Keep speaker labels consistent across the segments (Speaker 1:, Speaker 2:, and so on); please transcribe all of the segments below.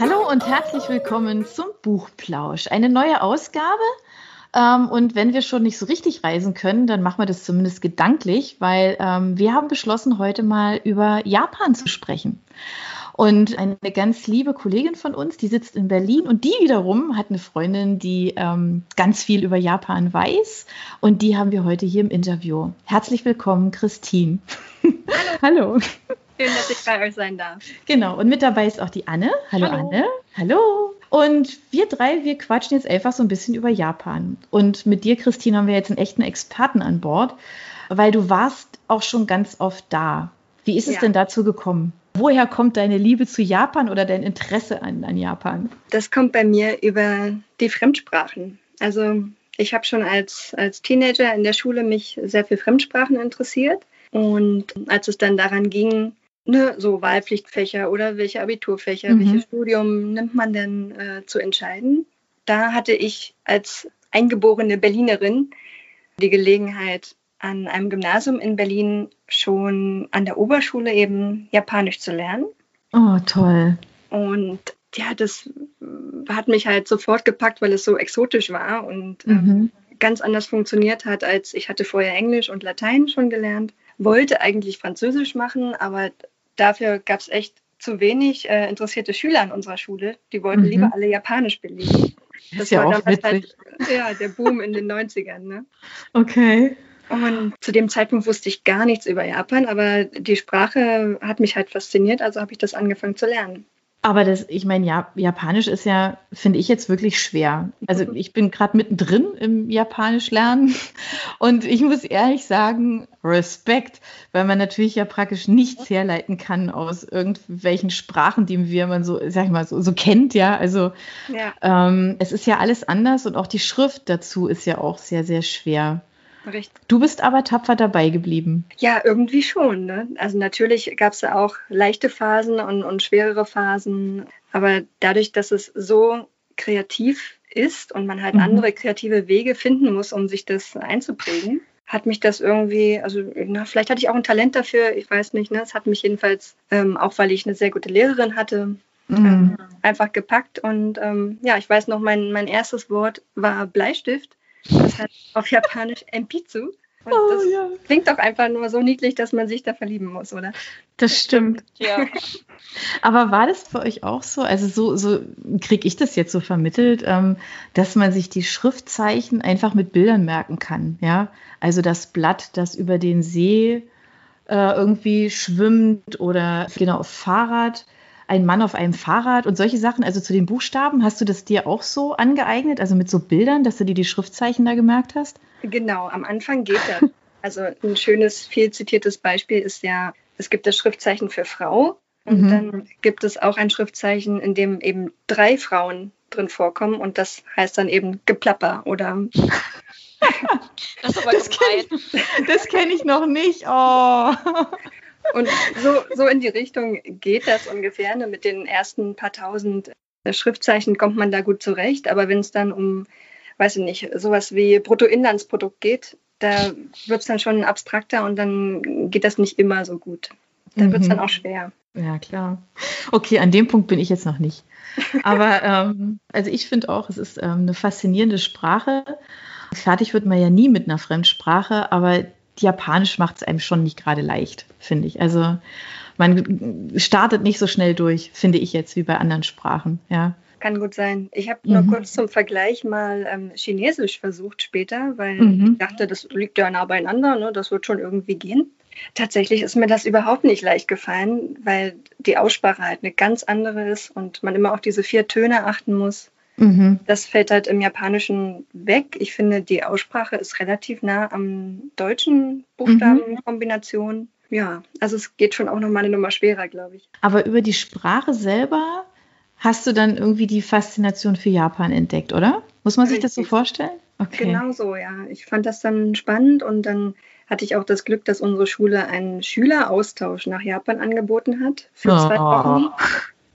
Speaker 1: Hallo und herzlich willkommen zum Buchplausch. Eine neue Ausgabe. Ähm, und wenn wir schon nicht so richtig reisen können, dann machen wir das zumindest gedanklich, weil ähm, wir haben beschlossen, heute mal über Japan zu sprechen. Und eine ganz liebe Kollegin von uns, die sitzt in Berlin und die wiederum hat eine Freundin, die ähm, ganz viel über Japan weiß. Und die haben wir heute hier im Interview. Herzlich willkommen, Christine.
Speaker 2: Hallo. Hallo. Schön, dass ich bei euch sein darf.
Speaker 1: Genau. Und mit dabei ist auch die Anne. Hallo, Hallo. Anne. Hallo. Und wir drei, wir quatschen jetzt einfach so ein bisschen über Japan. Und mit dir, Christine, haben wir jetzt einen echten Experten an Bord, weil du warst auch schon ganz oft da. Wie ist es ja. denn dazu gekommen? Woher kommt deine Liebe zu Japan oder dein Interesse an, an Japan?
Speaker 2: Das kommt bei mir über die Fremdsprachen. Also ich habe schon als, als Teenager in der Schule mich sehr für Fremdsprachen interessiert. Und als es dann daran ging, ne, so Wahlpflichtfächer oder welche Abiturfächer, mhm. welches Studium nimmt man denn äh, zu entscheiden, da hatte ich als eingeborene Berlinerin die Gelegenheit, an einem Gymnasium in Berlin schon an der Oberschule eben Japanisch zu lernen.
Speaker 1: Oh, toll.
Speaker 2: Und ja, das hat mich halt sofort gepackt, weil es so exotisch war und ähm, mhm. äh, ganz anders funktioniert hat, als ich hatte vorher Englisch und Latein schon gelernt. Wollte eigentlich Französisch machen, aber dafür gab es echt zu wenig äh, interessierte Schüler an unserer Schule. Die wollten mhm. lieber alle Japanisch belegen.
Speaker 1: Das, das war damals witzig. halt
Speaker 2: ja, der Boom in den 90ern. Ne?
Speaker 1: Okay.
Speaker 2: Und zu dem Zeitpunkt wusste ich gar nichts über Japan, aber die Sprache hat mich halt fasziniert, also habe ich das angefangen zu lernen.
Speaker 1: Aber das, ich meine, ja, Japanisch ist ja, finde ich jetzt wirklich schwer. Also ich bin gerade mittendrin im Japanisch lernen und ich muss ehrlich sagen, Respekt, weil man natürlich ja praktisch nichts herleiten kann aus irgendwelchen Sprachen, die wir man so, sag ich mal, so, so kennt, ja. Also ja. Ähm, es ist ja alles anders und auch die Schrift dazu ist ja auch sehr, sehr schwer. Richtig. Du bist aber tapfer dabei geblieben.
Speaker 2: Ja, irgendwie schon. Ne? Also natürlich gab es ja auch leichte Phasen und, und schwerere Phasen. Aber dadurch, dass es so kreativ ist und man halt mhm. andere kreative Wege finden muss, um sich das einzuprägen, hat mich das irgendwie, also na, vielleicht hatte ich auch ein Talent dafür, ich weiß nicht. Ne? Es hat mich jedenfalls, ähm, auch weil ich eine sehr gute Lehrerin hatte, mhm. ähm, einfach gepackt. Und ähm, ja, ich weiß noch, mein, mein erstes Wort war Bleistift. Das heißt auf Japanisch Empitsu. Und oh, das ja. klingt doch einfach nur so niedlich, dass man sich da verlieben muss, oder?
Speaker 1: Das stimmt. Ja. Aber war das für euch auch so? Also so, so kriege ich das jetzt so vermittelt, ähm, dass man sich die Schriftzeichen einfach mit Bildern merken kann. Ja, also das Blatt, das über den See äh, irgendwie schwimmt oder genau auf Fahrrad ein Mann auf einem Fahrrad und solche Sachen, also zu den Buchstaben, hast du das dir auch so angeeignet, also mit so Bildern, dass du dir die Schriftzeichen da gemerkt hast?
Speaker 2: Genau, am Anfang geht das. Also ein schönes, viel zitiertes Beispiel ist ja, es gibt das Schriftzeichen für Frau und mhm. dann gibt es auch ein Schriftzeichen, in dem eben drei Frauen drin vorkommen und das heißt dann eben Geplapper oder
Speaker 1: das, das kenne ich, kenn ich noch nicht. Oh.
Speaker 2: Und so, so in die Richtung geht das ungefähr. Ne? Mit den ersten paar tausend äh, Schriftzeichen kommt man da gut zurecht. Aber wenn es dann um, weiß ich nicht, sowas wie Bruttoinlandsprodukt geht, da wird es dann schon abstrakter und dann geht das nicht immer so gut. Da mhm. wird es dann auch schwer.
Speaker 1: Ja, klar. Okay, an dem Punkt bin ich jetzt noch nicht. Aber ähm, also ich finde auch, es ist ähm, eine faszinierende Sprache. Fertig wird man ja nie mit einer Fremdsprache, aber Japanisch macht es einem schon nicht gerade leicht, finde ich. Also man startet nicht so schnell durch, finde ich jetzt, wie bei anderen Sprachen. Ja.
Speaker 2: Kann gut sein. Ich habe mhm. nur kurz zum Vergleich mal ähm, Chinesisch versucht später, weil mhm. ich dachte, das liegt ja nah beieinander, ne? das wird schon irgendwie gehen. Tatsächlich ist mir das überhaupt nicht leicht gefallen, weil die Aussprache halt eine ganz andere ist und man immer auf diese vier Töne achten muss. Mhm. Das fällt halt im Japanischen weg. Ich finde, die Aussprache ist relativ nah am deutschen Buchstabenkombination. Mhm. Ja, also es geht schon auch nochmal eine Nummer schwerer, glaube ich.
Speaker 1: Aber über die Sprache selber hast du dann irgendwie die Faszination für Japan entdeckt, oder? Muss man sich Richtig. das so vorstellen?
Speaker 2: Okay. Genau so, ja. Ich fand das dann spannend und dann hatte ich auch das Glück, dass unsere Schule einen Schüleraustausch nach Japan angeboten hat für oh. zwei Wochen.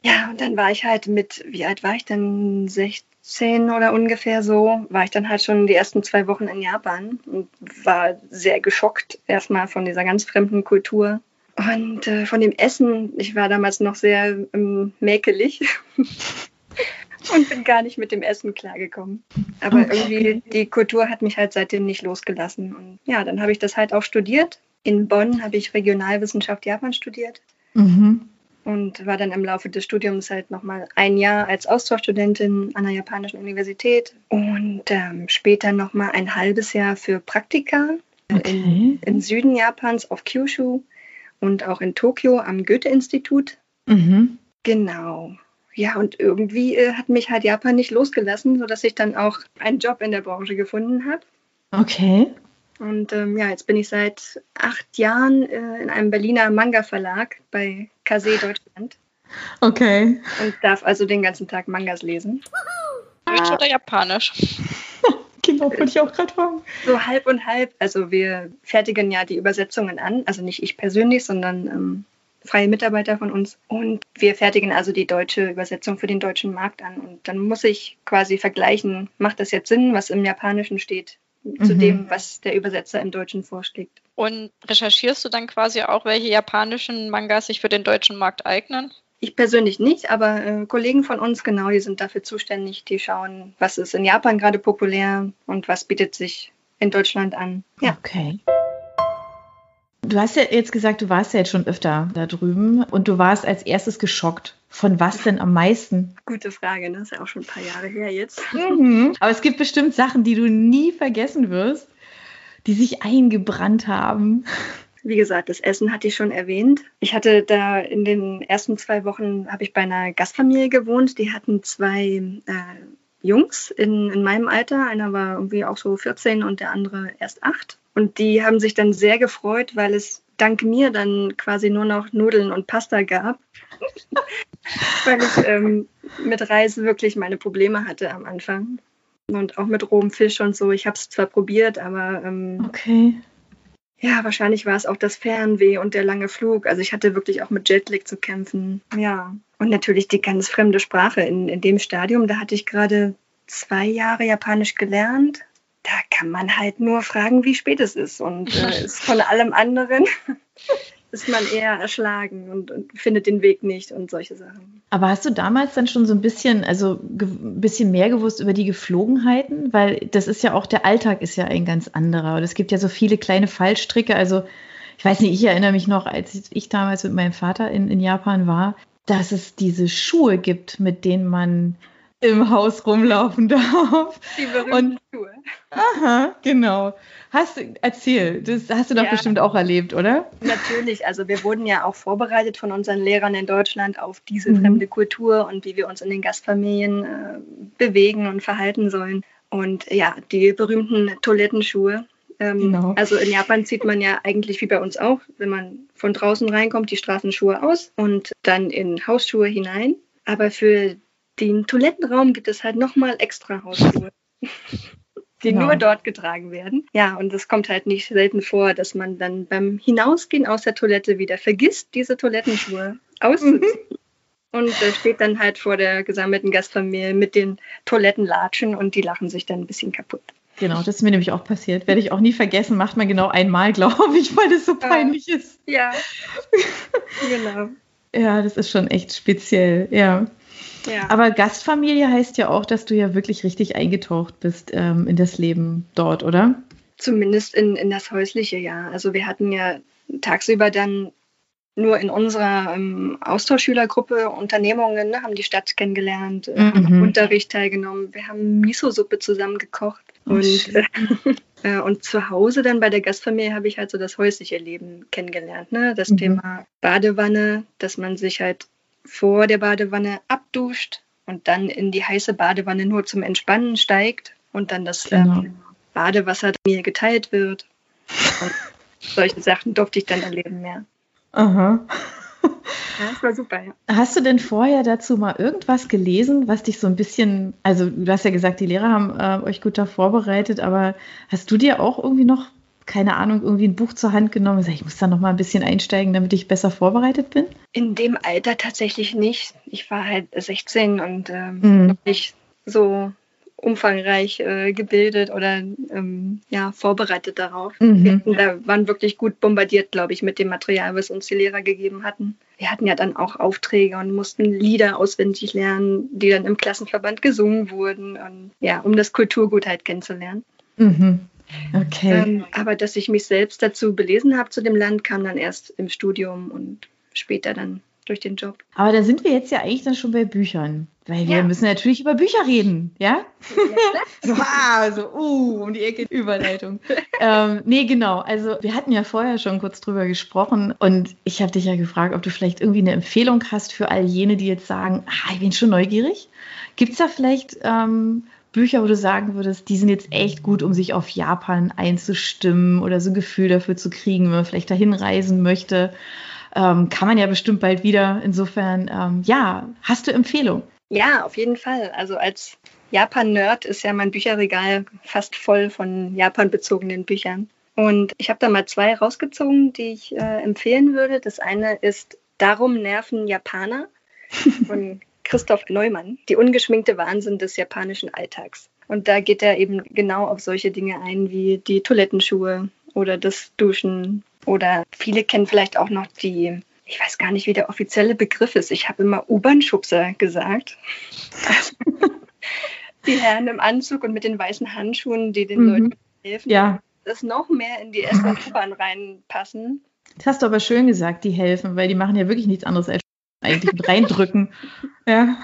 Speaker 2: Ja, und dann war ich halt mit, wie alt war ich denn? 16 oder ungefähr so, war ich dann halt schon die ersten zwei Wochen in Japan und war sehr geschockt erstmal von dieser ganz fremden Kultur. Und äh, von dem Essen, ich war damals noch sehr ähm, mäkelig und bin gar nicht mit dem Essen klargekommen. Aber okay. irgendwie die Kultur hat mich halt seitdem nicht losgelassen. Und ja, dann habe ich das halt auch studiert. In Bonn habe ich Regionalwissenschaft Japan studiert. Mhm. Und war dann im Laufe des Studiums halt nochmal ein Jahr als Austauschstudentin an der japanischen Universität und ähm, später nochmal ein halbes Jahr für Praktika okay. in, im Süden Japans auf Kyushu und auch in Tokio am Goethe-Institut. Mhm. Genau. Ja, und irgendwie äh, hat mich halt Japan nicht losgelassen, sodass ich dann auch einen Job in der Branche gefunden habe.
Speaker 1: Okay.
Speaker 2: Und ähm, ja, jetzt bin ich seit acht Jahren äh, in einem Berliner Manga-Verlag bei Kase Deutschland.
Speaker 1: Okay.
Speaker 2: Und darf also den ganzen Tag Mangas lesen.
Speaker 3: Deutsch oder Japanisch?
Speaker 1: genau, wollte ich auch gerade fragen.
Speaker 2: So halb und halb. Also wir fertigen ja die Übersetzungen an. Also nicht ich persönlich, sondern ähm, freie Mitarbeiter von uns. Und wir fertigen also die deutsche Übersetzung für den deutschen Markt an. Und dann muss ich quasi vergleichen, macht das jetzt Sinn, was im Japanischen steht, zu mhm. dem, was der Übersetzer im Deutschen vorschlägt.
Speaker 3: Und recherchierst du dann quasi auch, welche japanischen Mangas sich für den deutschen Markt eignen?
Speaker 2: Ich persönlich nicht, aber äh, Kollegen von uns, genau, die sind dafür zuständig. Die schauen, was ist in Japan gerade populär und was bietet sich in Deutschland an.
Speaker 1: Ja. Okay. Du hast ja jetzt gesagt, du warst ja jetzt schon öfter da drüben und du warst als erstes geschockt. Von was denn am meisten?
Speaker 2: Gute Frage, ne? Das ist ja auch schon ein paar Jahre her jetzt.
Speaker 1: Mhm. Aber es gibt bestimmt Sachen, die du nie vergessen wirst, die sich eingebrannt haben.
Speaker 2: Wie gesagt, das Essen hatte ich schon erwähnt. Ich hatte da in den ersten zwei Wochen, habe ich bei einer Gastfamilie gewohnt. Die hatten zwei äh, Jungs in, in meinem Alter. Einer war irgendwie auch so 14 und der andere erst acht. Und die haben sich dann sehr gefreut, weil es dank mir dann quasi nur noch Nudeln und Pasta gab. weil ich ähm, mit Reis wirklich meine Probleme hatte am Anfang. Und auch mit rohem Fisch und so. Ich habe es zwar probiert, aber ähm,
Speaker 1: okay.
Speaker 2: ja, wahrscheinlich war es auch das Fernweh und der lange Flug. Also ich hatte wirklich auch mit Jetlag zu kämpfen. Ja. Und natürlich die ganz fremde Sprache. In, in dem Stadium, da hatte ich gerade zwei Jahre Japanisch gelernt da kann man halt nur fragen, wie spät es ist. Und äh, ist von allem anderen ist man eher erschlagen und, und, findet den Weg nicht und solche Sachen.
Speaker 1: Aber hast du damals dann schon so ein bisschen, also ein bisschen mehr gewusst über die Geflogenheiten? Weil das ist ja auch, der Alltag ist ja ein ganz anderer. Und es gibt ja so viele kleine Fallstricke. Also ich weiß nicht, ich erinnere mich noch, als ich damals mit meinem Vater in, in Japan war, dass es diese Schuhe gibt, mit denen man im Haus rumlaufen darf.
Speaker 2: Die berühmten Schuhe.
Speaker 1: Aha, genau. Hast du, erzähl, das hast du doch ja, bestimmt auch erlebt, oder?
Speaker 2: Natürlich, also wir wurden ja auch vorbereitet von unseren Lehrern in Deutschland auf diese mhm. fremde Kultur und wie wir uns in den Gastfamilien äh, bewegen und verhalten sollen. Und ja, die berühmten Toilettenschuhe. Ähm, genau. Also in Japan zieht man ja eigentlich wie bei uns auch, wenn man von draußen reinkommt, die Straßenschuhe aus und dann in Hausschuhe hinein. Aber für den Toilettenraum gibt es halt nochmal extra Hausschuhe, die genau. nur dort getragen werden. Ja, und es kommt halt nicht selten vor, dass man dann beim Hinausgehen aus der Toilette wieder vergisst, diese Toilettenschuhe auszuziehen. Mhm. Und äh, steht dann halt vor der gesammelten Gastfamilie mit den Toilettenlatschen und die lachen sich dann ein bisschen kaputt.
Speaker 1: Genau, das ist mir nämlich auch passiert. Werde ich auch nie vergessen, macht man genau einmal, glaube ich, weil das so peinlich ist.
Speaker 2: Ja, genau.
Speaker 1: Ja, das ist schon echt speziell, ja. Aber Gastfamilie heißt ja auch, dass du ja wirklich richtig eingetaucht bist ähm, in das Leben dort, oder?
Speaker 2: Zumindest in, in das häusliche, ja. Also wir hatten ja tagsüber dann nur in unserer ähm, Austauschschülergruppe Unternehmungen, ne, haben die Stadt kennengelernt, äh, mhm. haben Unterricht teilgenommen. Wir haben Miso-Suppe zusammen gekocht. Oh, und, äh, und zu Hause dann bei der Gastfamilie habe ich halt so das häusliche Leben kennengelernt. Ne? Das mhm. Thema Badewanne, dass man sich halt vor der Badewanne abduscht und dann in die heiße Badewanne nur zum Entspannen steigt und dann das genau. ähm, Badewasser mir geteilt wird. Und solche Sachen durfte ich dann erleben mehr.
Speaker 1: Aha.
Speaker 2: Ja, das war super, ja.
Speaker 1: Hast du denn vorher dazu mal irgendwas gelesen, was dich so ein bisschen, also du hast ja gesagt, die Lehrer haben äh, euch gut da vorbereitet, aber hast du dir auch irgendwie noch keine Ahnung, irgendwie ein Buch zur Hand genommen und gesagt, ich muss da noch mal ein bisschen einsteigen, damit ich besser vorbereitet bin?
Speaker 2: In dem Alter tatsächlich nicht. Ich war halt 16 und ähm, mhm. noch nicht so umfangreich äh, gebildet oder ähm, ja, vorbereitet darauf. Mhm. Wir waren wirklich gut bombardiert, glaube ich, mit dem Material, was uns die Lehrer gegeben hatten. Wir hatten ja dann auch Aufträge und mussten Lieder auswendig lernen, die dann im Klassenverband gesungen wurden, und, ja, um das Kulturgut halt kennenzulernen. Mhm. Okay. Ähm, aber dass ich mich selbst dazu belesen habe zu dem Land, kam dann erst im Studium und später dann durch den Job.
Speaker 1: Aber da sind wir jetzt ja eigentlich dann schon bei Büchern. Weil wir ja. müssen natürlich über Bücher reden, ja? ja so, ah, so, uh, um die Ecke Überleitung. ähm, nee, genau. Also wir hatten ja vorher schon kurz drüber gesprochen und ich habe dich ja gefragt, ob du vielleicht irgendwie eine Empfehlung hast für all jene, die jetzt sagen, ah, ich bin schon neugierig. Gibt es da vielleicht ähm, Bücher, wo du sagen würdest, die sind jetzt echt gut, um sich auf Japan einzustimmen oder so ein Gefühl dafür zu kriegen, wenn man vielleicht dahin reisen möchte? Ähm, kann man ja bestimmt bald wieder. Insofern, ähm, ja, hast du Empfehlung?
Speaker 2: Ja, auf jeden Fall. Also als Japan-Nerd ist ja mein Bücherregal fast voll von Japan-bezogenen Büchern. Und ich habe da mal zwei rausgezogen, die ich äh, empfehlen würde. Das eine ist Darum nerven Japaner von Christoph Neumann, die ungeschminkte Wahnsinn des japanischen Alltags. Und da geht er eben genau auf solche Dinge ein wie die Toilettenschuhe oder das Duschen oder viele kennen vielleicht auch noch die ich weiß gar nicht, wie der offizielle Begriff ist. Ich habe immer U-Bahn-Schubser gesagt. die Herren im Anzug und mit den weißen Handschuhen, die den mhm. Leuten helfen,
Speaker 1: ja.
Speaker 2: dass noch mehr in die erste U-Bahn reinpassen.
Speaker 1: Das hast du aber schön gesagt, die helfen, weil die machen ja wirklich nichts anderes als eigentlich reindrücken. ja.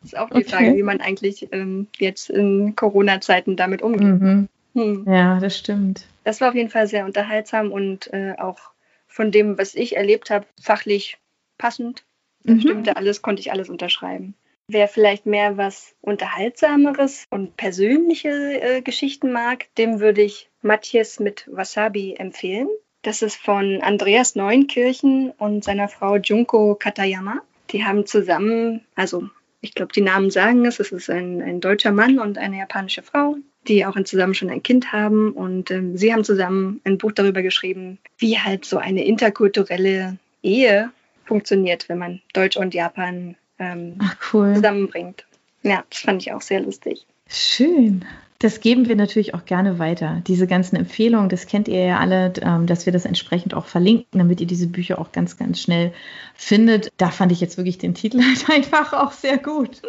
Speaker 2: Das ist auch die okay. Frage, wie man eigentlich ähm, jetzt in Corona-Zeiten damit umgeht. Mhm.
Speaker 1: Hm. Ja, das stimmt.
Speaker 2: Das war auf jeden Fall sehr unterhaltsam und äh, auch von dem, was ich erlebt habe, fachlich passend. Mhm. Stimmte alles, konnte ich alles unterschreiben. Wer vielleicht mehr was Unterhaltsameres und persönliche äh, Geschichten mag, dem würde ich Matthias mit Wasabi empfehlen. Das ist von Andreas Neunkirchen und seiner Frau Junko Katayama. Die haben zusammen, also ich glaube, die Namen sagen es, es ist ein, ein deutscher Mann und eine japanische Frau die auch zusammen schon ein Kind haben. Und ähm, sie haben zusammen ein Buch darüber geschrieben, wie halt so eine interkulturelle Ehe funktioniert, wenn man Deutsch und Japan ähm, Ach, cool. zusammenbringt. Ja, das fand ich auch sehr lustig.
Speaker 1: Schön. Das geben wir natürlich auch gerne weiter. Diese ganzen Empfehlungen, das kennt ihr ja alle, ähm, dass wir das entsprechend auch verlinken, damit ihr diese Bücher auch ganz, ganz schnell findet. Da fand ich jetzt wirklich den Titel halt einfach auch sehr gut.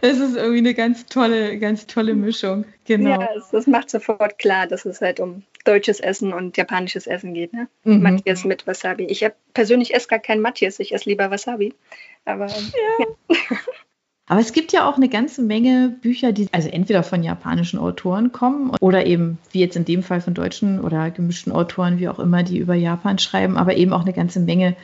Speaker 1: Das ist irgendwie eine ganz tolle, ganz tolle Mischung. Genau.
Speaker 2: Ja, das macht sofort klar, dass es halt um deutsches Essen und japanisches Essen geht. Ne? Mhm. Matthias mit Wasabi. Ich persönlich esse gar kein Matthias, ich esse lieber Wasabi. Aber ja. ja.
Speaker 1: Aber es gibt ja auch eine ganze Menge Bücher, die also entweder von japanischen Autoren kommen oder eben, wie jetzt in dem Fall von deutschen oder gemischten Autoren, wie auch immer, die über Japan schreiben, aber eben auch eine ganze Menge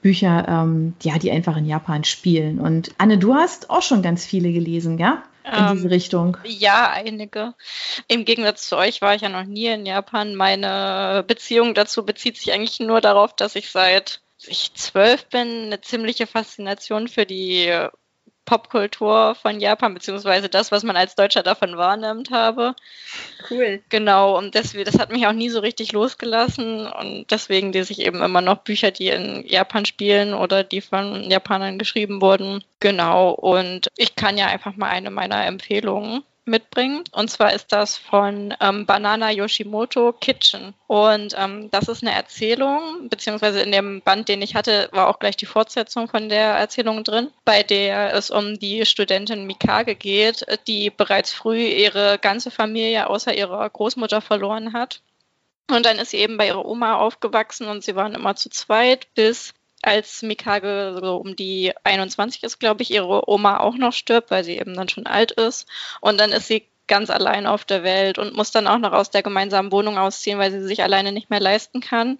Speaker 1: Bücher, ähm, ja, die einfach in Japan spielen. Und Anne, du hast auch schon ganz viele gelesen, ja? In ähm, diese Richtung.
Speaker 3: Ja, einige. Im Gegensatz zu euch war ich ja noch nie in Japan. Meine Beziehung dazu bezieht sich eigentlich nur darauf, dass ich seit ich zwölf bin eine ziemliche Faszination für die Popkultur von Japan, beziehungsweise das, was man als Deutscher davon wahrnimmt habe. Cool. Genau, und deswegen, das hat mich auch nie so richtig losgelassen und deswegen lese ich eben immer noch Bücher, die in Japan spielen oder die von Japanern geschrieben wurden. Genau, und ich kann ja einfach mal eine meiner Empfehlungen mitbringen. Und zwar ist das von ähm, Banana Yoshimoto Kitchen. Und ähm, das ist eine Erzählung, beziehungsweise in dem Band, den ich hatte, war auch gleich die Fortsetzung von der Erzählung drin, bei der es um die Studentin Mikage geht, die bereits früh ihre ganze Familie außer ihrer Großmutter verloren hat. Und dann ist sie eben bei ihrer Oma aufgewachsen und sie waren immer zu zweit, bis als Mikage so um die 21 ist, glaube ich, ihre Oma auch noch stirbt, weil sie eben dann schon alt ist. Und dann ist sie ganz allein auf der Welt und muss dann auch noch aus der gemeinsamen Wohnung ausziehen, weil sie sich alleine nicht mehr leisten kann.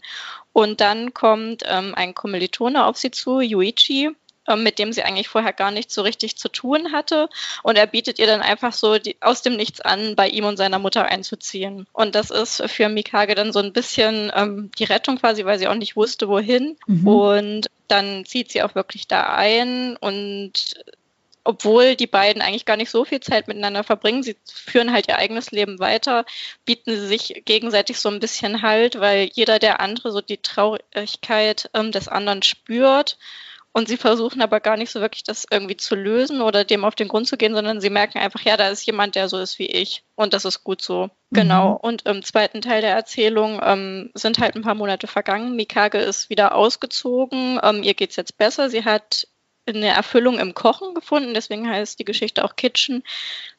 Speaker 3: Und dann kommt ähm, ein Kommilitone auf sie zu, Yuichi, mit dem sie eigentlich vorher gar nichts so richtig zu tun hatte. Und er bietet ihr dann einfach so die, aus dem Nichts an, bei ihm und seiner Mutter einzuziehen. Und das ist für Mikage dann so ein bisschen ähm, die Rettung quasi, weil sie auch nicht wusste, wohin. Mhm. Und dann zieht sie auch wirklich da ein und obwohl die beiden eigentlich gar nicht so viel Zeit miteinander verbringen, sie führen halt ihr eigenes Leben weiter, bieten sie sich gegenseitig so ein bisschen Halt, weil jeder der andere so die Traurigkeit ähm, des anderen spürt Und sie versuchen aber gar nicht so wirklich das irgendwie zu lösen oder dem auf den Grund zu gehen, sondern sie merken einfach, ja, da ist jemand, der so ist wie ich. Und das ist gut so. Mhm. Genau. Und im zweiten Teil der Erzählung ähm, sind halt ein paar Monate vergangen. Mikage ist wieder ausgezogen. Ähm, ihr es jetzt besser. Sie hat eine Erfüllung im Kochen gefunden. Deswegen heißt die Geschichte auch Kitchen,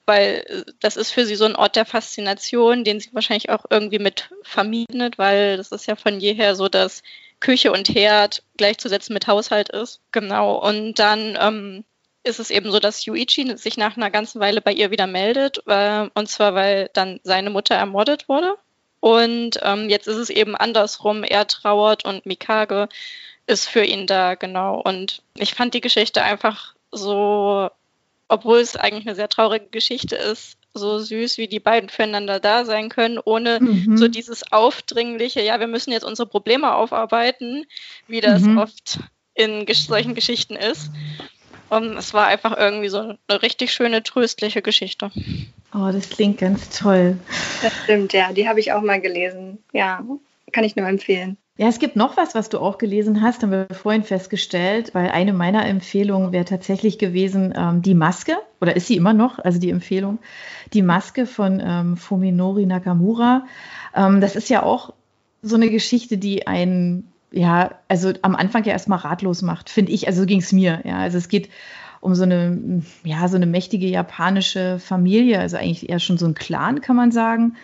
Speaker 3: weil äh, das ist für sie so ein Ort der Faszination, den sie wahrscheinlich auch irgendwie mit vermiedet, weil das ist ja von jeher so, dass Küche und Herd gleichzusetzen mit Haushalt ist. Genau. Und dann ähm, ist es eben so, dass Yuichi sich nach einer ganzen Weile bei ihr wieder meldet. Äh, und zwar, weil dann seine Mutter ermordet wurde. Und ähm, jetzt ist es eben andersrum. Er trauert und Mikage ist für ihn da, genau. Und ich fand die Geschichte einfach so, obwohl es eigentlich eine sehr traurige Geschichte ist, so süß, wie die beiden füreinander da sein können, ohne mhm. so dieses aufdringliche, ja, wir müssen jetzt unsere Probleme aufarbeiten, wie das mhm. oft in solchen Geschichten ist. Und es war einfach irgendwie so eine richtig schöne, tröstliche Geschichte.
Speaker 1: Oh, das klingt ganz toll.
Speaker 2: Das stimmt, ja. Die habe ich auch mal gelesen. Ja, kann ich nur empfehlen.
Speaker 1: Ja, es gibt noch was, was du auch gelesen hast, haben wir vorhin festgestellt, weil eine meiner Empfehlungen wäre tatsächlich gewesen, ähm, die Maske, oder ist sie immer noch, also die Empfehlung, die Maske von ähm, Fuminori Nakamura. Ähm, das ist ja auch so eine Geschichte, die einen, ja, also am Anfang ja erstmal ratlos macht, finde ich, also so ging es mir, ja, also es geht um so eine, ja, so eine mächtige japanische Familie, also eigentlich eher schon so ein Clan, kann man sagen.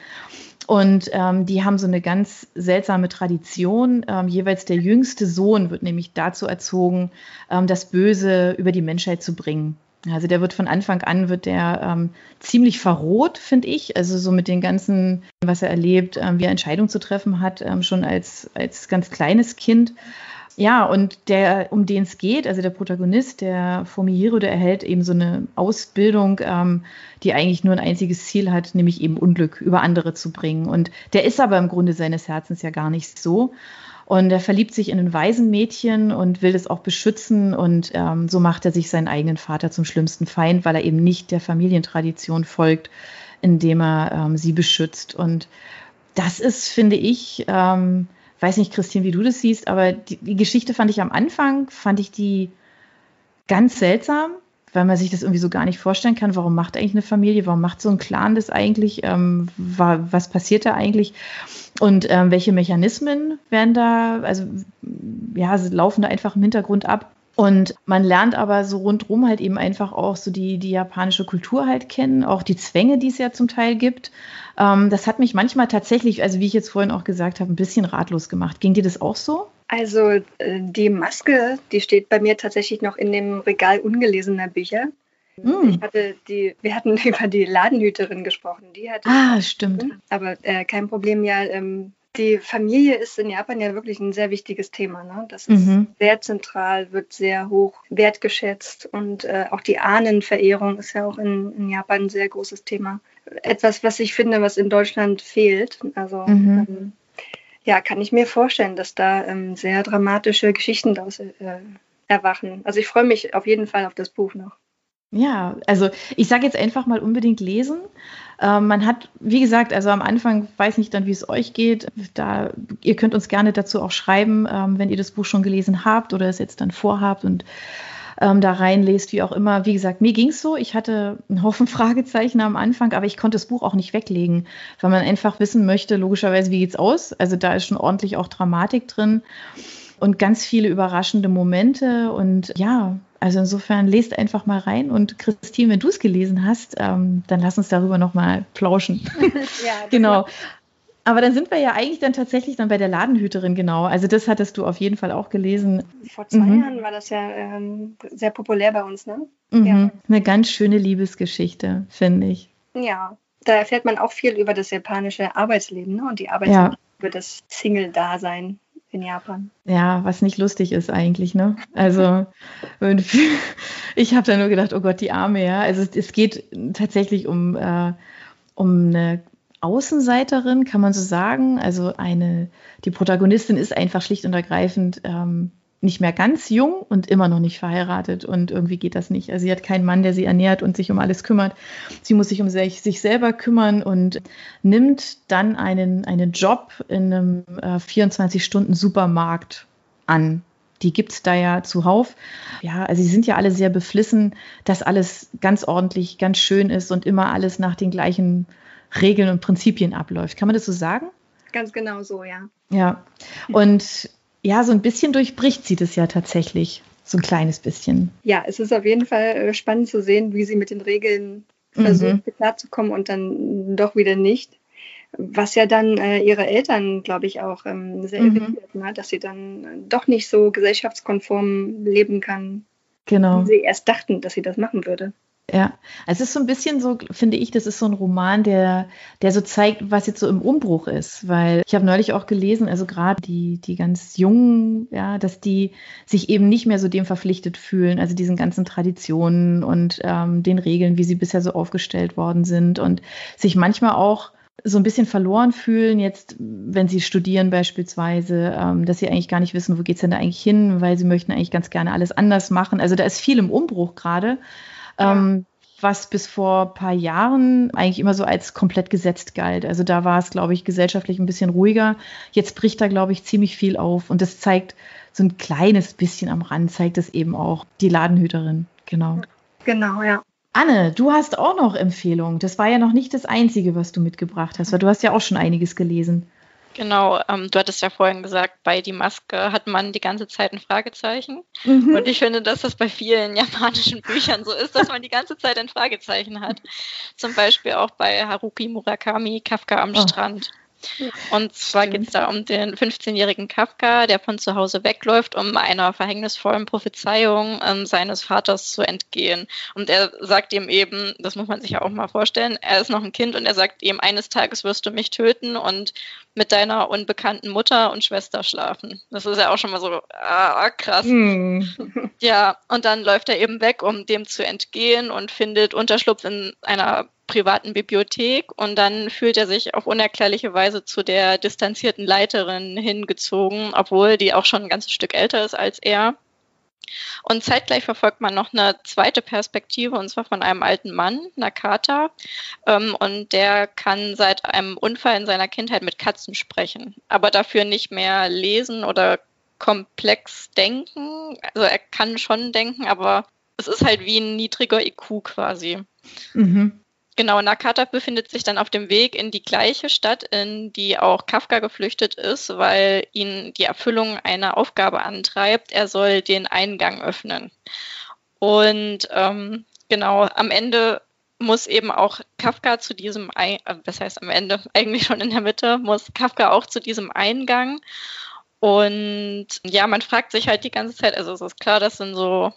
Speaker 1: Und ähm, die haben so eine ganz seltsame Tradition. Ähm, jeweils der jüngste Sohn wird nämlich dazu erzogen, ähm, das Böse über die Menschheit zu bringen. Also der wird von Anfang an wird der ähm, ziemlich verroht, finde ich. Also so mit den ganzen, was er erlebt, ähm, wie er Entscheidungen zu treffen hat, ähm, schon als, als ganz kleines Kind. Ja, und der, um den es geht, also der Protagonist, der Fumihiro, der erhält eben so eine Ausbildung, ähm, die eigentlich nur ein einziges Ziel hat, nämlich eben Unglück über andere zu bringen. Und der ist aber im Grunde seines Herzens ja gar nicht so. Und er verliebt sich in ein Waisenmädchen und will es auch beschützen. Und ähm, so macht er sich seinen eigenen Vater zum schlimmsten Feind, weil er eben nicht der Familientradition folgt, indem er ähm, sie beschützt. Und das ist, finde ich, ähm, weiß nicht, Christine, wie du das siehst, aber die, die Geschichte fand ich am Anfang, fand ich die ganz seltsam, weil man sich das irgendwie so gar nicht vorstellen kann. Warum macht eigentlich eine Familie, warum macht so ein Clan das eigentlich? Ähm, war, was passiert da eigentlich? Und ähm, welche Mechanismen werden da, also ja, laufen da einfach im Hintergrund ab? Und man lernt aber so rundherum halt eben einfach auch so die, die japanische Kultur halt kennen, auch die Zwänge, die es ja zum Teil gibt. Ähm, das hat mich manchmal tatsächlich, also wie ich jetzt vorhin auch gesagt habe, ein bisschen ratlos gemacht. Ging dir das auch so?
Speaker 2: Also äh, die Maske, die steht bei mir tatsächlich noch in dem Regal ungelesener Bücher. Hm. Ich hatte die, wir hatten über die Ladenhüterin gesprochen. Die hatte
Speaker 1: ah, stimmt.
Speaker 2: Aber äh, kein Problem, ja, ähm, die Familie ist in Japan ja wirklich ein sehr wichtiges Thema. Ne? Das ist mhm. sehr zentral, wird sehr hoch wertgeschätzt und äh, auch die Ahnenverehrung ist ja auch in, in, Japan ein sehr großes Thema. Etwas, was ich finde, was in Deutschland fehlt. Also mhm. ähm, ja, kann ich mir vorstellen, dass da ähm, sehr dramatische Geschichten daraus äh, erwachen. Also ich freue mich auf jeden Fall auf das Buch noch.
Speaker 1: Ja, also ich sage jetzt einfach mal unbedingt lesen. Ähm, man hat, wie gesagt, also am Anfang weiß nicht dann, wie es euch geht. Da, ihr könnt uns gerne dazu auch schreiben, ähm, wenn ihr das Buch schon gelesen habt oder es jetzt dann vorhabt und ähm, da reinlest, wie auch immer. Wie gesagt, mir ging es so. Ich hatte einen Haufen Fragezeichen am Anfang, aber ich konnte das Buch auch nicht weglegen, weil man einfach wissen möchte, logischerweise, wie geht's aus? Also da ist schon ordentlich auch Dramatik drin und ganz viele überraschende Momente und ja, also insofern lest einfach mal rein und Christine, wenn du es gelesen hast, ähm, dann lass uns darüber nochmal plauschen. ja, genau. Aber dann sind wir ja eigentlich dann tatsächlich dann bei der Ladenhüterin, genau. Also das hattest du auf jeden Fall auch gelesen.
Speaker 2: Vor zwei mhm. Jahren war das ja ähm, sehr populär bei uns, ne?
Speaker 1: Mhm. Ja. Eine ganz schöne Liebesgeschichte, finde ich.
Speaker 2: Ja, da erfährt man auch viel über das japanische Arbeitsleben ne? und die Arbeitsleben, ja. über das Single-Dasein in Japan.
Speaker 1: Ja, was nicht lustig ist eigentlich, ne? Also ich habe da nur gedacht, oh Gott, die Arme, ja. Also es, es geht tatsächlich um, äh, um eine Außenseiterin, kann man so sagen. Also eine, die Protagonistin ist einfach schlicht und ergreifend ähm, nicht mehr ganz jung und immer noch nicht verheiratet und irgendwie geht das nicht. Also sie hat keinen Mann, der sie ernährt und sich um alles kümmert. Sie muss sich um sich, sich selber kümmern und nimmt dann einen, einen Job in einem äh, 24-Stunden-Supermarkt an. die gibt es da ja zuhauf. Ja, also sie sind ja alle sehr beflissen, dass alles ganz ordentlich, ganz schön ist und immer alles nach den gleichen Regeln und Prinzipien abläuft. Kann man das so sagen?
Speaker 2: Ganz genau so, ja.
Speaker 1: Ja, und ja, so ein bisschen durchbricht sie das ja tatsächlich. So ein kleines bisschen.
Speaker 2: Ja, es ist auf jeden Fall äh, spannend zu sehen, wie sie mit den Regeln versucht, mhm. klarzukommen und dann doch wieder nicht. Was ja dann äh, ihre Eltern, glaube ich, auch ähm, sehr mhm. irritiert, ne? dass sie dann doch nicht so gesellschaftskonform leben kann,
Speaker 1: genau.
Speaker 2: wie sie erst dachten, dass sie das machen würde.
Speaker 1: Ja, es ist so ein bisschen so, finde ich, das ist so ein Roman, der, der so zeigt, was jetzt so im Umbruch ist. Weil ich habe neulich auch gelesen, also gerade die, die ganz Jungen, ja, dass die sich eben nicht mehr so dem verpflichtet fühlen, also diesen ganzen Traditionen und ähm, den Regeln, wie sie bisher so aufgestellt worden sind und sich manchmal auch so ein bisschen verloren fühlen, jetzt, wenn sie studieren beispielsweise, ähm, dass sie eigentlich gar nicht wissen, wo geht es denn da eigentlich hin, weil sie möchten eigentlich ganz gerne alles anders machen. Also da ist viel im Umbruch gerade, ja. ähm, was bis vor ein paar Jahren eigentlich immer so als komplett gesetzt galt. Also da war es, glaube ich, gesellschaftlich ein bisschen ruhiger. Jetzt bricht da, glaube ich, ziemlich viel auf und das zeigt so ein kleines bisschen am Rand, zeigt es eben auch die Ladenhüterin. Genau.
Speaker 2: Genau, ja.
Speaker 1: Anne, du hast auch noch Empfehlungen. Das war ja noch nicht das Einzige, was du mitgebracht hast, weil du hast ja auch schon einiges gelesen.
Speaker 3: Genau, ähm, du hattest ja vorhin gesagt, bei die Maske hat man die ganze Zeit ein Fragezeichen. Mhm. Und ich finde, dass das bei vielen japanischen Büchern so ist, dass man die ganze Zeit ein Fragezeichen hat. Zum Beispiel auch bei Haruki Murakami, Kafka am oh. Strand. Und zwar geht es da um den 15-jährigen Kafka, der von zu Hause wegläuft, um einer verhängnisvollen Prophezeiung ähm, seines Vaters zu entgehen. Und er sagt ihm eben, das muss man sich ja auch mal vorstellen, er ist noch ein Kind und er sagt ihm, eines Tages wirst du mich töten und mit deiner unbekannten Mutter und Schwester schlafen. Das ist ja auch schon mal so ah, krass. Hm. Ja, und dann läuft er eben weg, um dem zu entgehen und findet Unterschlupf in einer privaten Bibliothek und dann fühlt er sich auf unerklärliche Weise zu der distanzierten Leiterin hingezogen, obwohl die auch schon ein ganzes Stück älter ist als er. Und zeitgleich verfolgt man noch eine zweite Perspektive, und zwar von einem alten Mann, Nakata. Ähm, und der kann seit einem Unfall in seiner Kindheit mit Katzen sprechen, aber dafür nicht mehr lesen oder komplex denken. Also er kann schon denken, aber es ist halt wie ein niedriger IQ quasi. Mhm. Genau, Nakata befindet sich dann auf dem Weg in die gleiche Stadt, in die auch Kafka geflüchtet ist, weil ihn die Erfüllung einer Aufgabe antreibt. Er soll den Eingang öffnen. Und ähm, genau, am Ende muss eben auch Kafka zu diesem, Ein äh, das heißt am Ende, eigentlich schon in der Mitte, muss Kafka auch zu diesem Eingang. Und ja, man fragt sich halt die ganze Zeit, also es ist klar, das sind so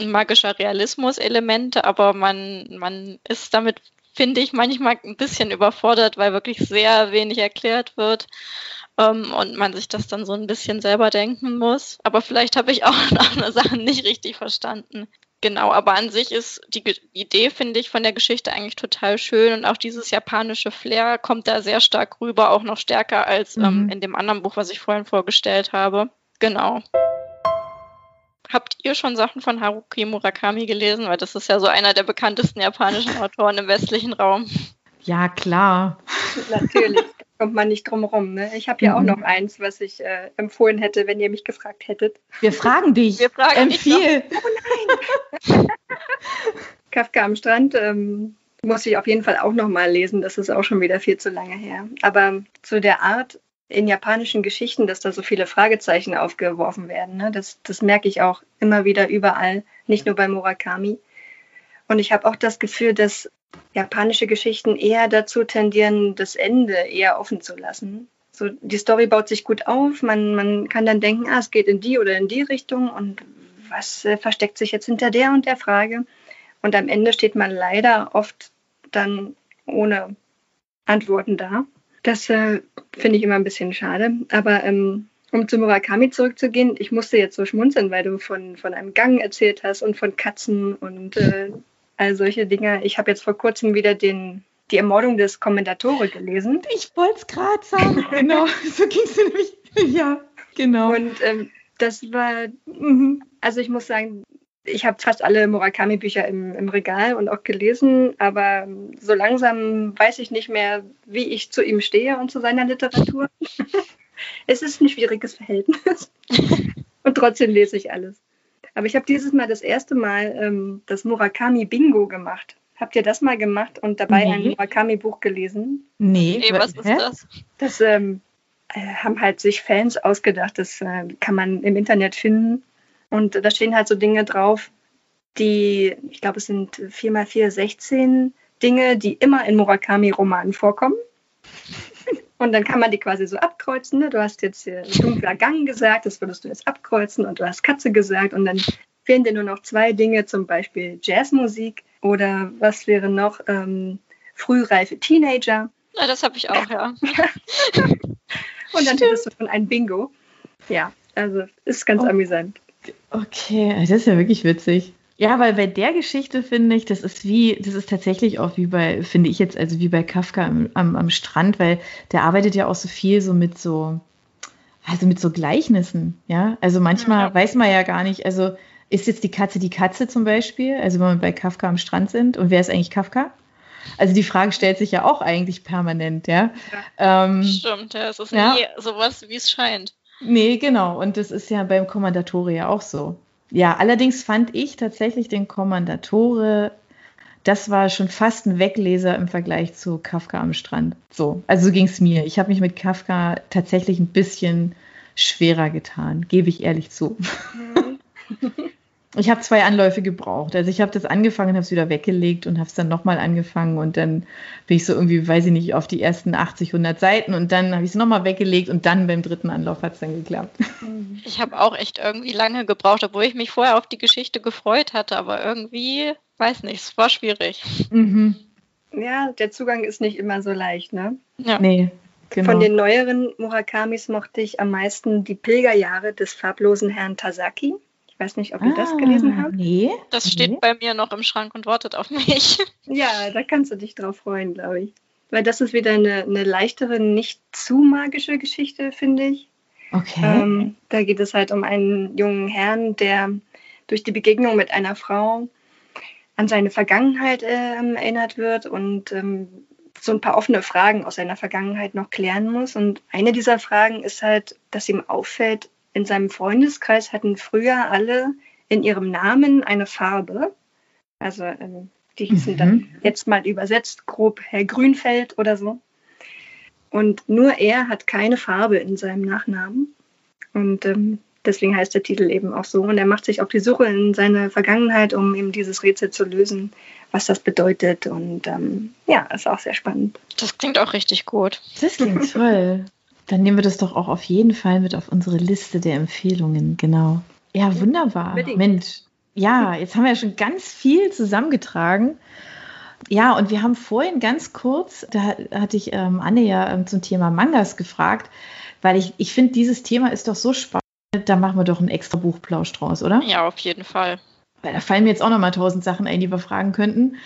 Speaker 3: magischer Realismus-Elemente, aber man, man ist damit, finde ich, manchmal ein bisschen überfordert, weil wirklich sehr wenig erklärt wird ähm, und man sich das dann so ein bisschen selber denken muss. Aber vielleicht habe ich auch noch eine Sache nicht richtig verstanden. Genau, aber an sich ist die Idee, finde ich, von der Geschichte eigentlich total schön und auch dieses japanische Flair kommt da sehr stark rüber, auch noch stärker als ähm, mhm. ähm, in dem anderen Buch, was ich vorhin vorgestellt habe. Genau. Habt ihr schon Sachen von Haruki Murakami gelesen? Weil das ist ja so einer der bekanntesten japanischen Autoren im westlichen Raum.
Speaker 1: Ja, klar.
Speaker 2: Natürlich, kommt man nicht drum rum. Ne? Ich habe ja mhm. auch noch eins, was ich äh, empfohlen hätte, wenn ihr mich gefragt hättet.
Speaker 1: Wir fragen dich. Wir fragen Empfiehl. Dich oh nein.
Speaker 2: Kafka am Strand ähm, muss ich auf jeden Fall auch noch mal lesen. Das ist auch schon wieder viel zu lange her. Aber zu der Art in japanischen Geschichten, dass da so viele Fragezeichen aufgeworfen werden. Ne? Das, das merke ich auch immer wieder überall, nicht nur bei Murakami. Und ich habe auch das Gefühl, dass japanische Geschichten eher dazu tendieren, das Ende eher offen zu lassen. So, die Story baut sich gut auf, man, man kann dann denken, ah, es geht in die oder in die Richtung und was äh, versteckt sich jetzt hinter der und der Frage? Und am Ende steht man leider oft dann ohne Antworten da. Das äh, finde ich immer ein bisschen schade. Aber ähm, um zu Murakami zurückzugehen, ich musste jetzt so schmunzeln, weil du von, von einem Gang erzählt hast und von Katzen und äh, all solche Dinge. Ich habe jetzt vor kurzem wieder den, die Ermordung des Kommendatore gelesen.
Speaker 1: Ich wollte es gerade sagen, genau. so ging es nämlich. Ja, genau.
Speaker 2: Und ähm, das war, mhm. also ich muss sagen, ich habe fast alle Murakami-Bücher im, im, Regal und auch gelesen, aber so langsam weiß ich nicht mehr, wie ich zu ihm stehe und zu seiner Literatur. es ist ein schwieriges Verhältnis. Und trotzdem lese ich alles. Aber ich habe dieses Mal das erste Mal ähm, das Murakami Bingo gemacht. Habt ihr das mal gemacht und dabei nee. ein Murakami-Buch gelesen?
Speaker 1: Nee,
Speaker 3: nee was ist Hä? das?
Speaker 2: Das ähm, äh, haben halt sich Fans ausgedacht. Das äh, kann man im Internet finden. Und da stehen halt so Dinge drauf, die, ich glaube, es sind 4x4, 16 Dinge, die immer in Murakami-Romanen vorkommen. Und dann kann man die quasi so abkreuzen. Ne? Du hast jetzt hier dunkler Gang gesagt, das würdest du jetzt abkreuzen und du hast Katze gesagt und dann fehlen dir nur noch zwei Dinge, zum Beispiel Jazzmusik oder was wäre noch ähm, frühreife Teenager.
Speaker 3: Ja, das habe ich auch, ja.
Speaker 2: und dann hättest du schon ein Bingo. Ja, also ist ganz oh. amüsant.
Speaker 1: Okay, das ist ja wirklich witzig. Ja, weil bei der Geschichte finde ich, das ist wie, das ist tatsächlich auch wie bei, finde ich jetzt, also wie bei Kafka am, am, am Strand, weil der arbeitet ja auch so viel so mit so, also mit so Gleichnissen, ja. Also manchmal ja. weiß man ja gar nicht, also ist jetzt die Katze die Katze zum Beispiel, also wenn wir bei Kafka am Strand sind und wer ist eigentlich Kafka? Also die Frage stellt sich ja auch eigentlich permanent, ja.
Speaker 3: ja. Ähm, Stimmt, ja, es ist ja. nie sowas, wie es scheint.
Speaker 1: Nee, genau. Und das ist ja beim Kommandatore ja auch so. Ja, allerdings fand ich tatsächlich den Kommandatore, das war schon fast ein Wegleser im Vergleich zu Kafka am Strand. So, also ging es mir. Ich habe mich mit Kafka tatsächlich ein bisschen schwerer getan, gebe ich ehrlich zu. Ich habe zwei Anläufe gebraucht. Also ich habe das angefangen, habe es wieder weggelegt und habe es dann nochmal angefangen und dann bin ich so irgendwie, weiß ich nicht, auf die ersten 80, 100 Seiten und dann habe ich es nochmal weggelegt und dann beim dritten Anlauf hat es dann geklappt.
Speaker 3: Ich habe auch echt irgendwie lange gebraucht, obwohl ich mich vorher auf die Geschichte gefreut hatte, aber irgendwie, weiß nicht, es war schwierig.
Speaker 2: Mhm. Ja, der Zugang ist nicht immer so leicht, ne?
Speaker 1: Ja. Nee,
Speaker 2: Genau. Von den neueren Murakamis mochte ich am meisten die Pilgerjahre des farblosen Herrn Tasaki. Ich weiß nicht, ob ihr ah, das gelesen habt.
Speaker 3: Nee. Das steht nee. bei mir noch im Schrank und wartet auf mich.
Speaker 2: Ja, da kannst du dich drauf freuen, glaube ich. Weil das ist wieder eine, eine leichtere, nicht zu magische Geschichte, finde ich.
Speaker 1: Okay.
Speaker 2: Ähm, da geht es halt um einen jungen Herrn, der durch die Begegnung mit einer Frau an seine Vergangenheit äh, erinnert wird und ähm, so ein paar offene Fragen aus seiner Vergangenheit noch klären muss. Und eine dieser Fragen ist halt, dass ihm auffällt, in seinem Freundeskreis hatten früher alle in ihrem Namen eine Farbe. Also ähm, die hießen mhm. dann jetzt mal übersetzt grob Herr Grünfeld oder so. Und nur er hat keine Farbe in seinem Nachnamen. Und ähm, deswegen heißt der Titel eben auch so. Und er macht sich auf die Suche in seine Vergangenheit, um eben dieses Rätsel zu lösen, was das bedeutet. Und ähm, ja, ist auch sehr spannend.
Speaker 3: Das klingt auch richtig gut.
Speaker 1: Das klingt toll. Dann nehmen wir das doch auch auf jeden Fall mit auf unsere Liste der Empfehlungen, genau. Ja, wunderbar. Mensch, ja, jetzt haben wir ja schon ganz viel zusammengetragen. Ja, und wir haben vorhin ganz kurz, da hatte ich ähm, Anne ja ähm, zum Thema Mangas gefragt, weil ich, ich finde, dieses Thema ist doch so spannend, da machen wir doch einen extra Buchplausch draus, oder?
Speaker 3: Ja, auf jeden Fall.
Speaker 1: Weil da fallen mir jetzt auch noch mal tausend Sachen ein, die wir fragen könnten.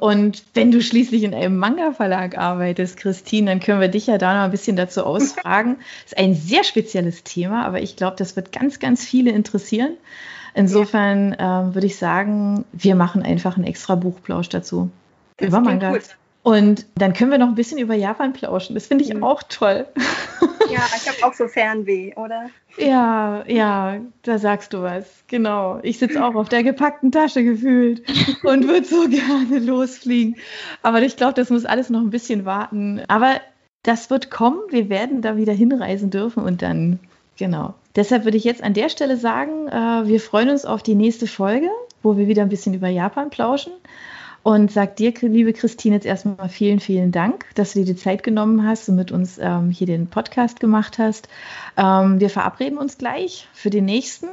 Speaker 1: Und wenn du schließlich in einem Manga-Verlag arbeitest, Christine, dann können wir dich ja da noch ein bisschen dazu ausfragen. Das ist ein sehr spezielles Thema, aber ich glaube, das wird ganz, ganz viele interessieren. Insofern ja. äh, würde ich sagen, wir machen einfach einen extra Buchplausch dazu. Das über Manga. Gut. Und dann können wir noch ein bisschen über Japan plauschen. Das finde ich mhm. auch toll.
Speaker 2: Ja, ich habe auch so Fernweh, oder?
Speaker 1: Ja, ja, da sagst du was. Genau. Ich sitze auch auf der gepackten Tasche gefühlt und würde so gerne losfliegen. Aber ich glaube, das muss alles noch ein bisschen warten. Aber das wird kommen. Wir werden da wieder hinreisen dürfen und dann, genau. Deshalb würde ich jetzt an der Stelle sagen, äh, wir freuen uns auf die nächste Folge, wo wir wieder ein bisschen über Japan plauschen. Und sag dir, liebe Christine, jetzt erstmal vielen, vielen Dank, dass du dir die Zeit genommen hast und mit uns ähm, hier den Podcast gemacht hast. Ähm, wir verabreden uns gleich für den nächsten.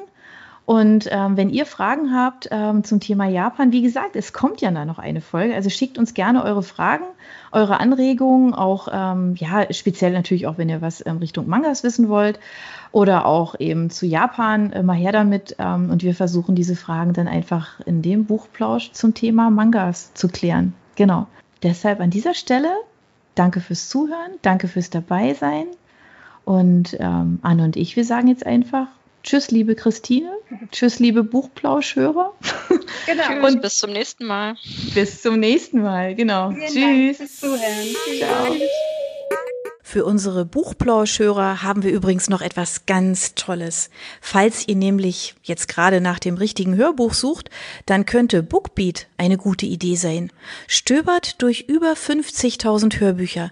Speaker 1: Und ähm, wenn ihr Fragen habt ähm, zum Thema Japan, wie gesagt, es kommt ja da noch eine Folge. Also schickt uns gerne eure Fragen, eure Anregungen, auch ähm, ja speziell natürlich auch, wenn ihr was ähm, Richtung Mangas wissen wollt oder auch eben zu Japan, äh, mal her damit. Ähm, und wir versuchen diese Fragen dann einfach in dem Buchplausch zum Thema Mangas zu klären. Genau. Deshalb an dieser Stelle danke fürs Zuhören, danke fürs Dabeisein. Und ähm, Anne und ich, wir sagen jetzt einfach Tschüss, liebe Christine. Tschüss, liebe Buchplauschhörer.
Speaker 3: Genau. Und bis zum nächsten Mal.
Speaker 1: Bis zum nächsten Mal, genau.
Speaker 2: Vielen Tschüss. Dank fürs Zuhören. Ciao.
Speaker 1: Für unsere Buchplauschhörer haben wir übrigens noch etwas ganz Tolles. Falls ihr nämlich jetzt gerade nach dem richtigen Hörbuch sucht, dann könnte Bookbeat eine gute Idee sein. Stöbert durch über 50.000 Hörbücher.